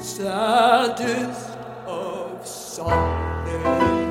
Saddest of Sunday.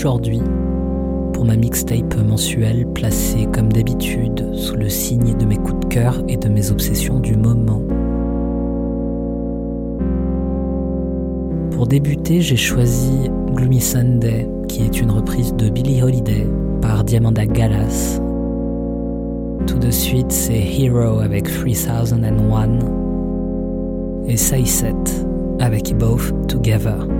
Aujourd'hui pour ma mixtape mensuelle placée comme d'habitude sous le signe de mes coups de cœur et de mes obsessions du moment. Pour débuter, j'ai choisi Gloomy Sunday, qui est une reprise de Billie Holiday par Diamanda Gallas. Tout de suite, c'est Hero avec 3001 et Saiset avec Both Together.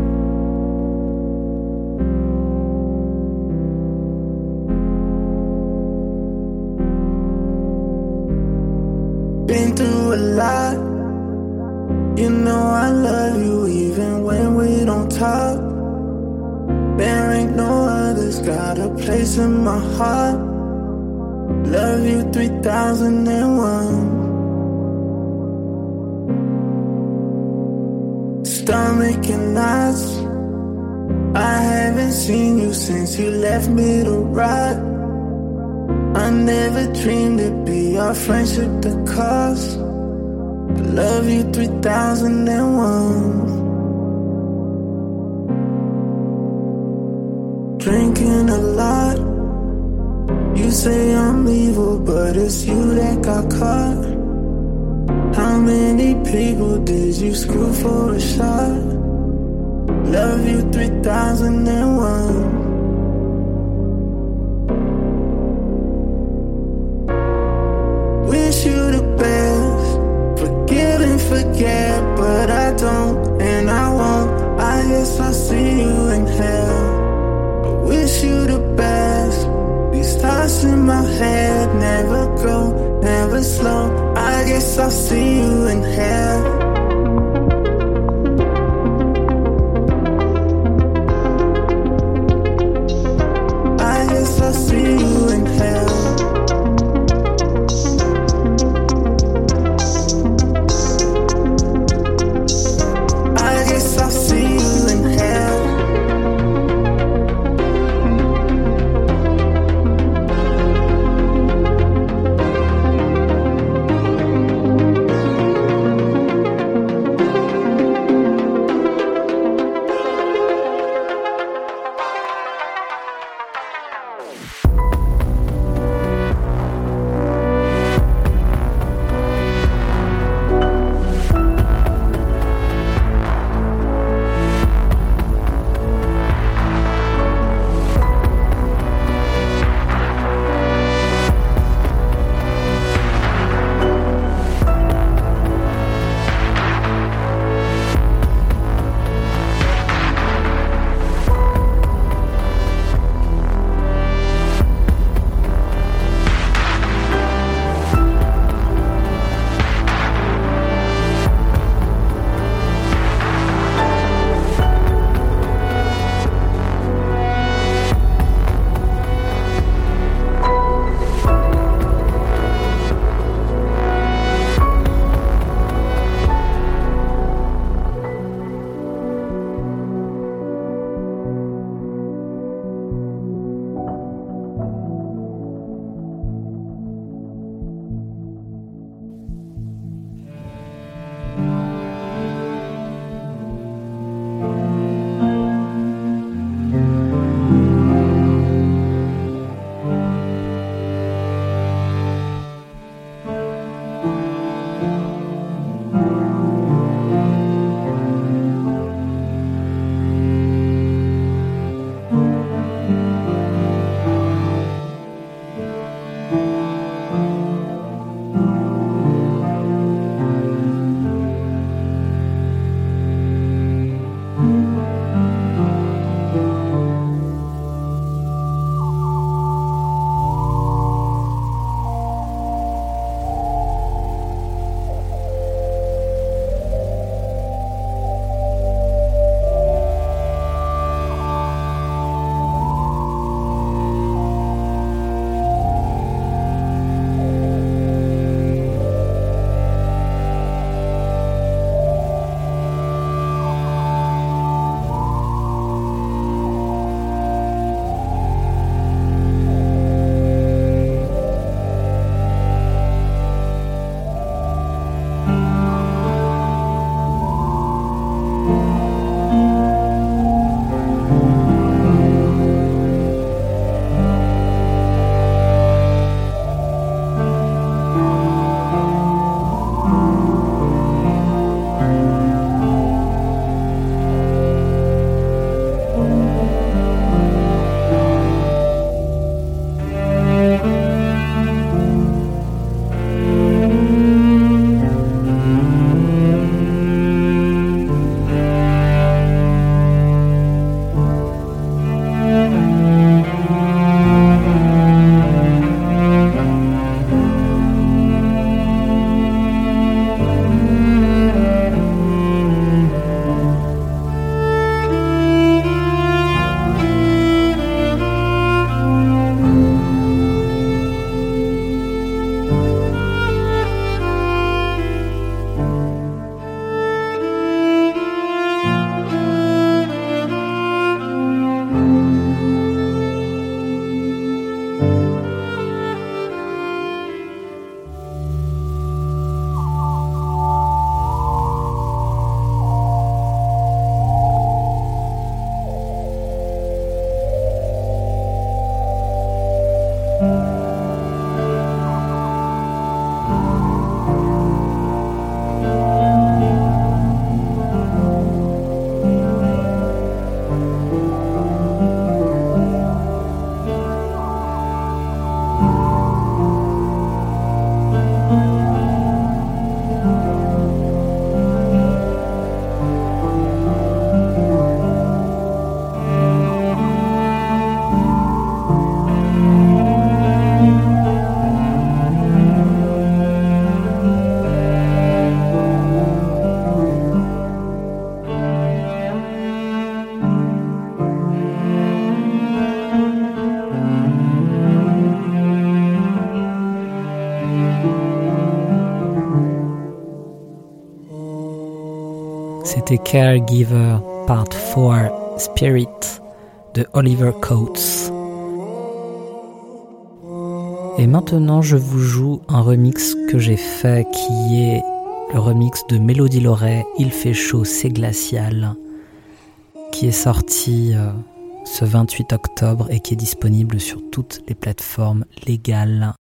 Friendship the cost. I love you 3001. Drinking a lot. You say I'm evil, but it's you that got caught. How many people did you screw for a shot? Love you 3001. C'était Caregiver Part 4 Spirit de Oliver Coates. Et maintenant, je vous joue un remix que j'ai fait qui est le remix de Mélodie Loret, Il fait chaud, c'est glacial, qui est sorti euh, ce 28 octobre et qui est disponible sur toutes les plateformes légales.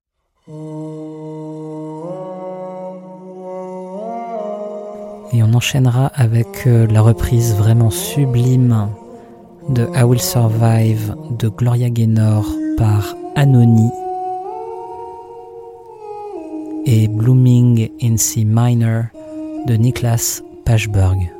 Et on enchaînera avec euh, la reprise vraiment sublime de I Will Survive de Gloria Gaynor par Anony et Blooming in C Minor de Niklas Pashberg.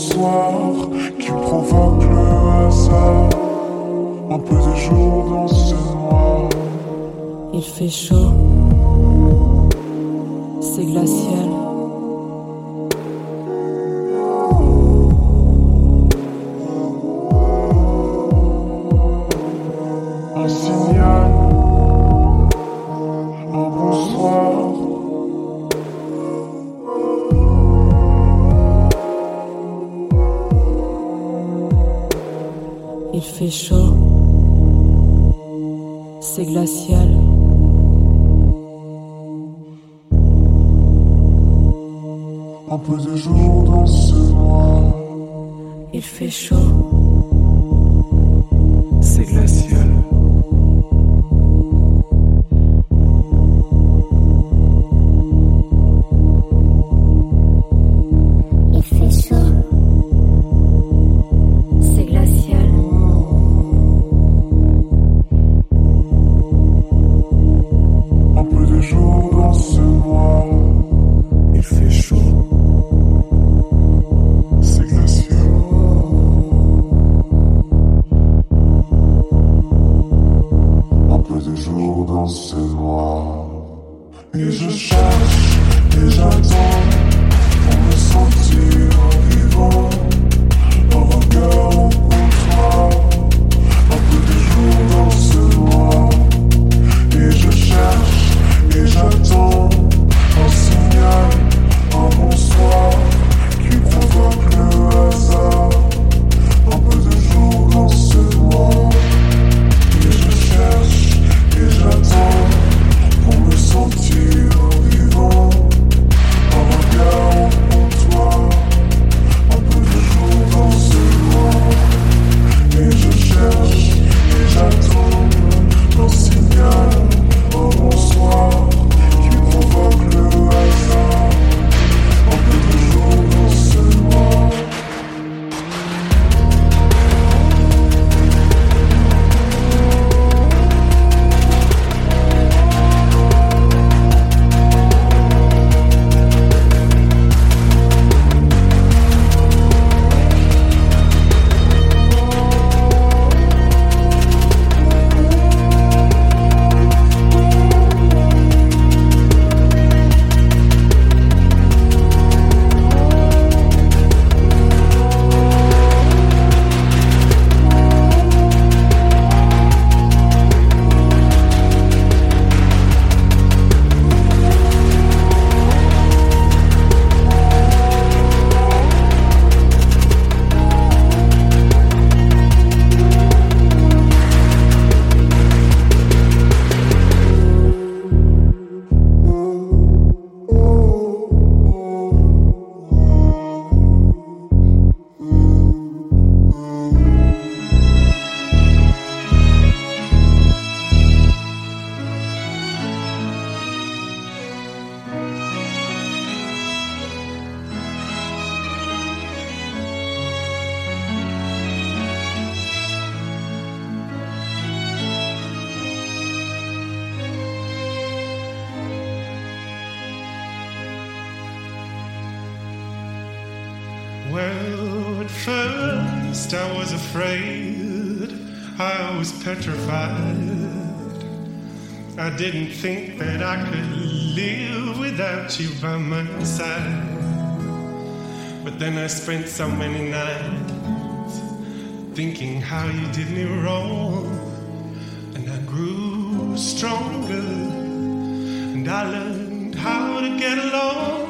soir qui provoque le hasard. Un peu de jour dans ce noir. Il fait chaud, c'est glacial. Afraid, I was petrified. I didn't think that I could live without you by my side. But then I spent so many nights thinking how you did me wrong. And I grew stronger and I learned how to get along.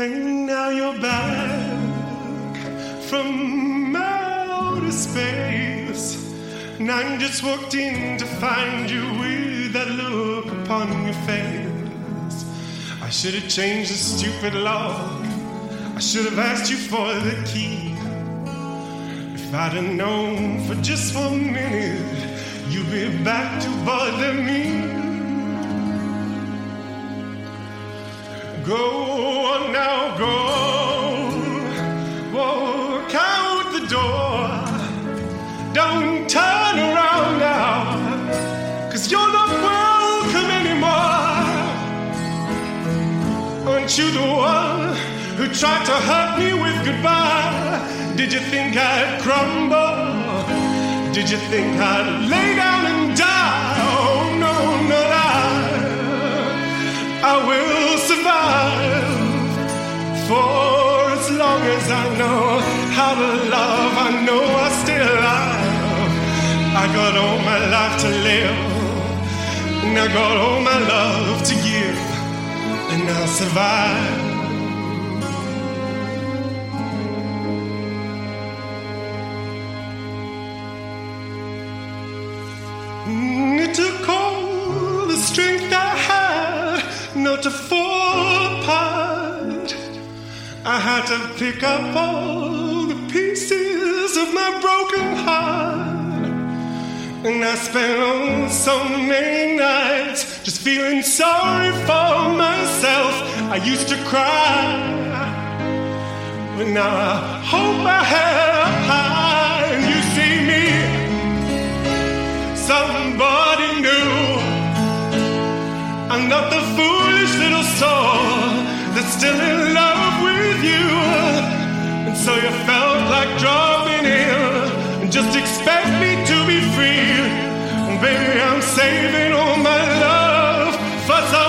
And now you're back from outer space. And I just walked in to find you with that look upon your face. I should have changed the stupid lock. I should have asked you for the key. If I'd have known for just one minute, you'd be back to bother me. Go on now, go. Walk out the door. Don't turn around now, cause you're not welcome anymore. Aren't you the one who tried to hurt me with goodbye? Did you think I'd crumble? Did you think I'd lay down I will survive for as long as I know how to love. I know I still love. I got all my life to live, and I got all my love to give, and I'll survive. Mm, It took all the strength I to fall apart. I had to pick up all the pieces of my broken heart. And I spent oh, so many nights just feeling sorry for myself. I used to cry. But now I hold my head high and you see me somebody new. I'm not the foolish little soul that's still in love with you. And so you felt like dropping in and just expect me to be free. Baby, I'm saving all my love for someone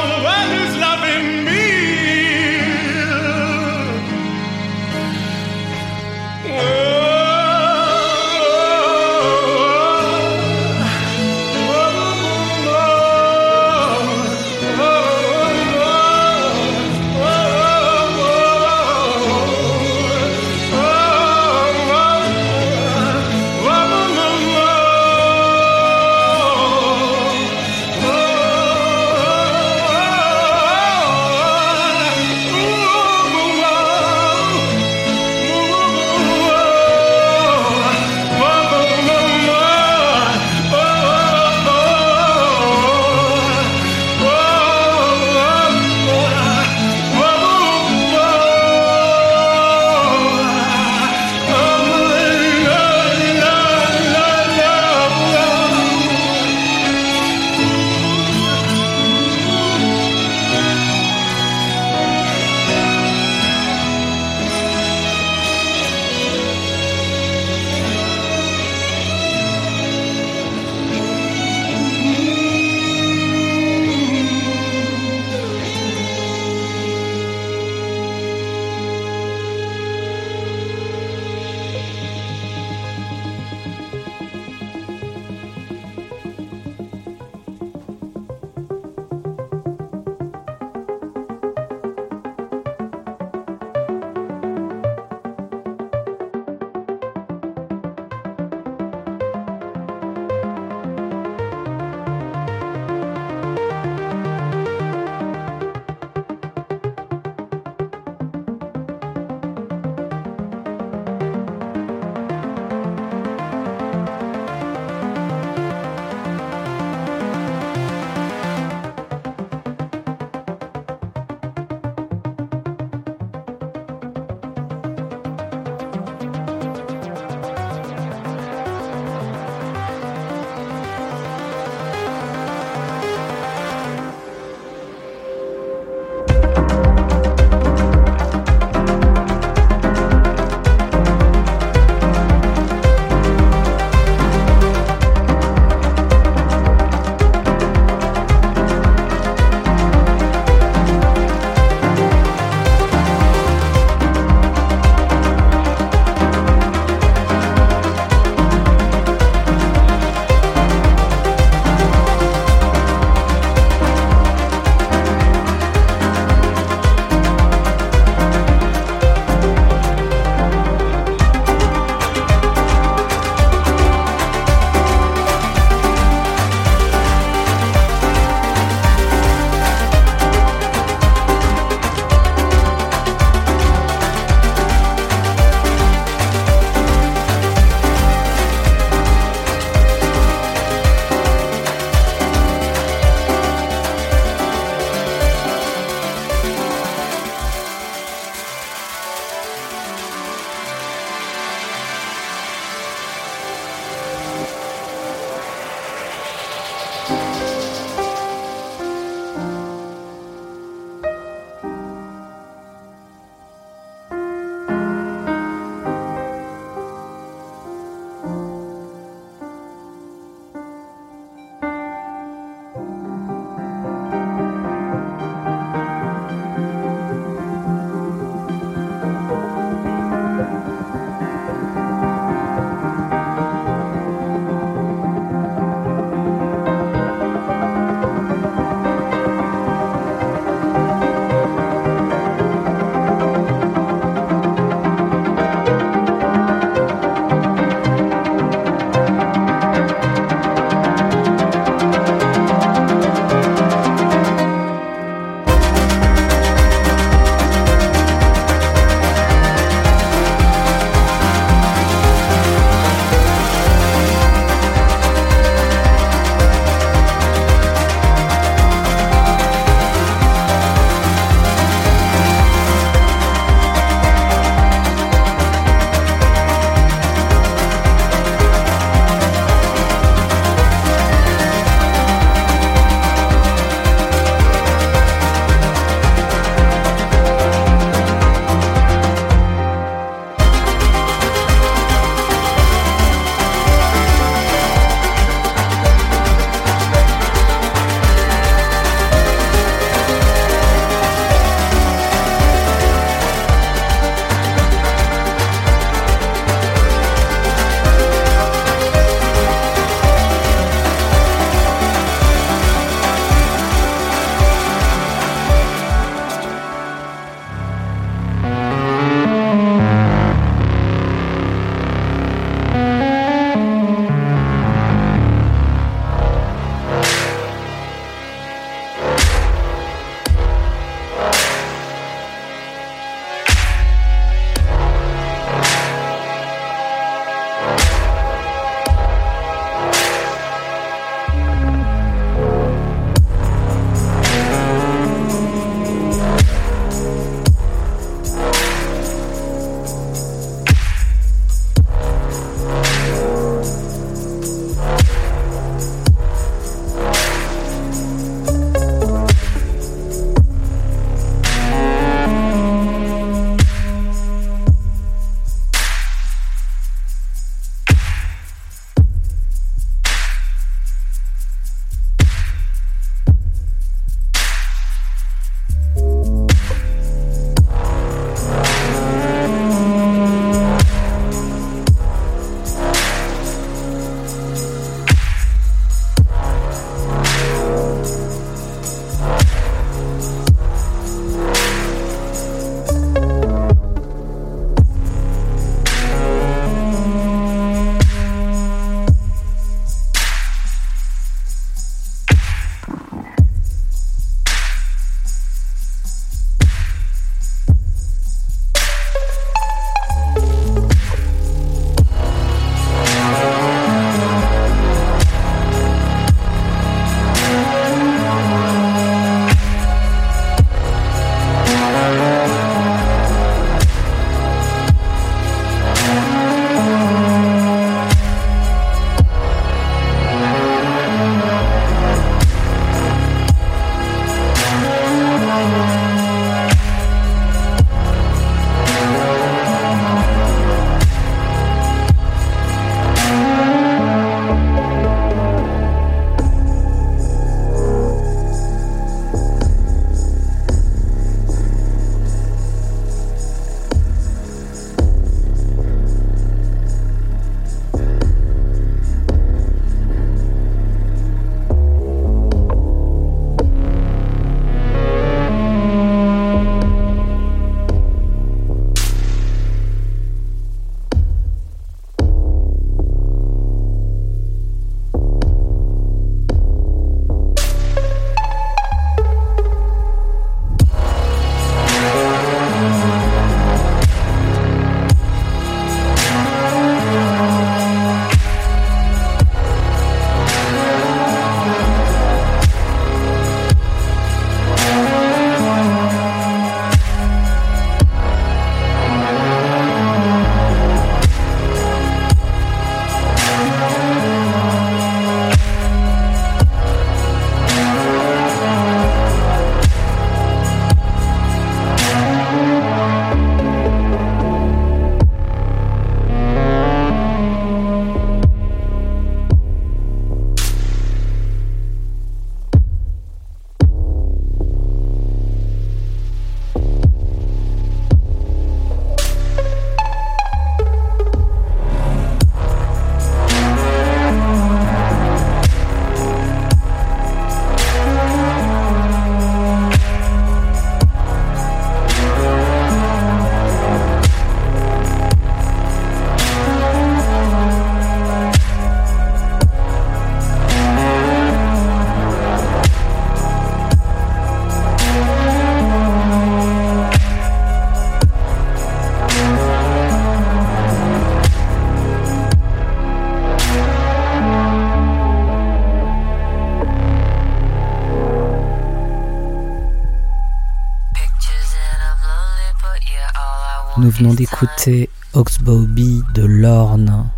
venons d'écouter Oxbow de Lorne.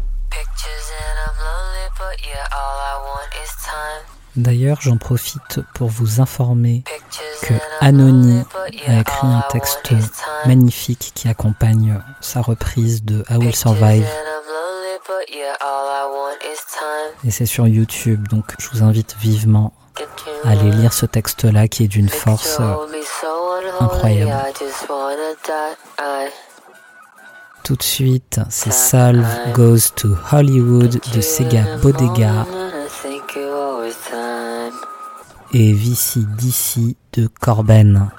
D'ailleurs, j'en profite pour vous informer que Anony a écrit un texte magnifique qui accompagne sa reprise de I Will Survive. Et c'est sur YouTube, donc je vous invite vivement à aller lire ce texte-là qui est d'une force incroyable. Tout de suite, c'est Salve Goes to Hollywood de Sega Bodega et Vici d'ici de Corben.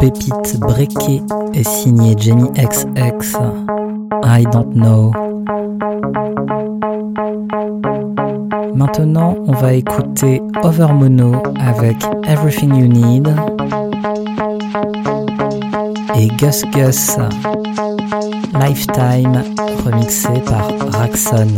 Pépite breakée est signée Jenny XX. I don't know. Maintenant, on va écouter Overmono avec Everything You Need et Gus Gus Lifetime remixé par Raxon.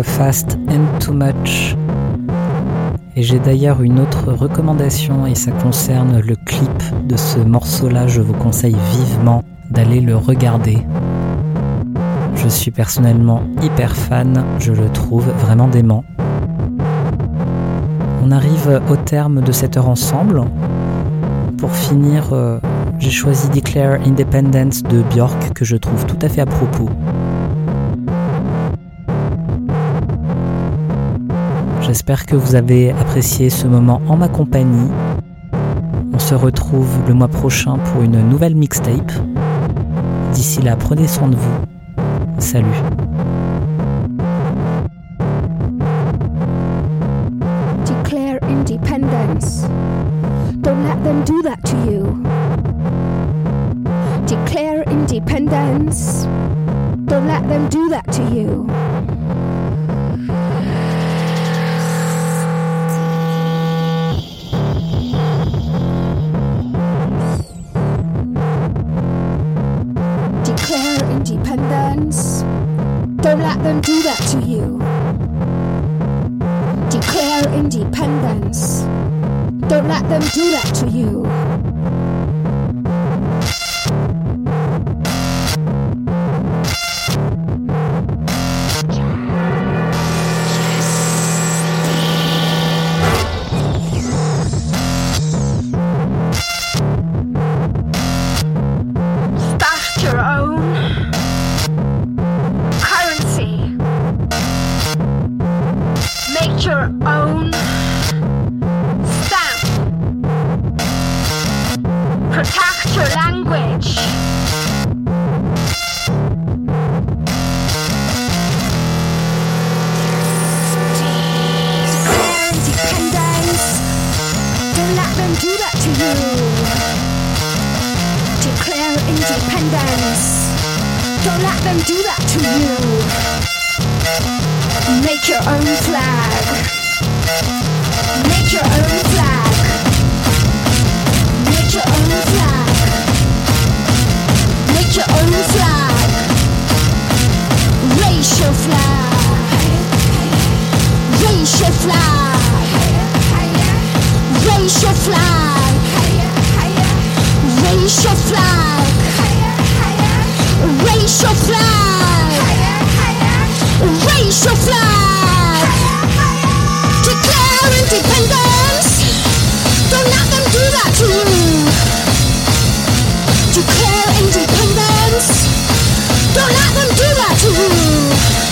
Fast and Too Much. Et j'ai d'ailleurs une autre recommandation et ça concerne le clip de ce morceau-là. Je vous conseille vivement d'aller le regarder. Je suis personnellement hyper fan, je le trouve vraiment dément. On arrive au terme de cette heure ensemble. Pour finir, euh, j'ai choisi Declare Independence de Björk que je trouve tout à fait à propos. J'espère que vous avez apprécié ce moment en ma compagnie. On se retrouve le mois prochain pour une nouvelle mixtape. D'ici là, prenez soin de vous. Salut. independence. Don't let them do that to you. Make your own flag. Make your own flag. Make your own flag. Make your own flag. Raise your flag. Raise your flag. Raise your flag. Raise your flag. Racial flag. Higher, higher. Flag. Higher, Declare independence. Don't let them do that to you. Declare independence. Don't let them do that to you.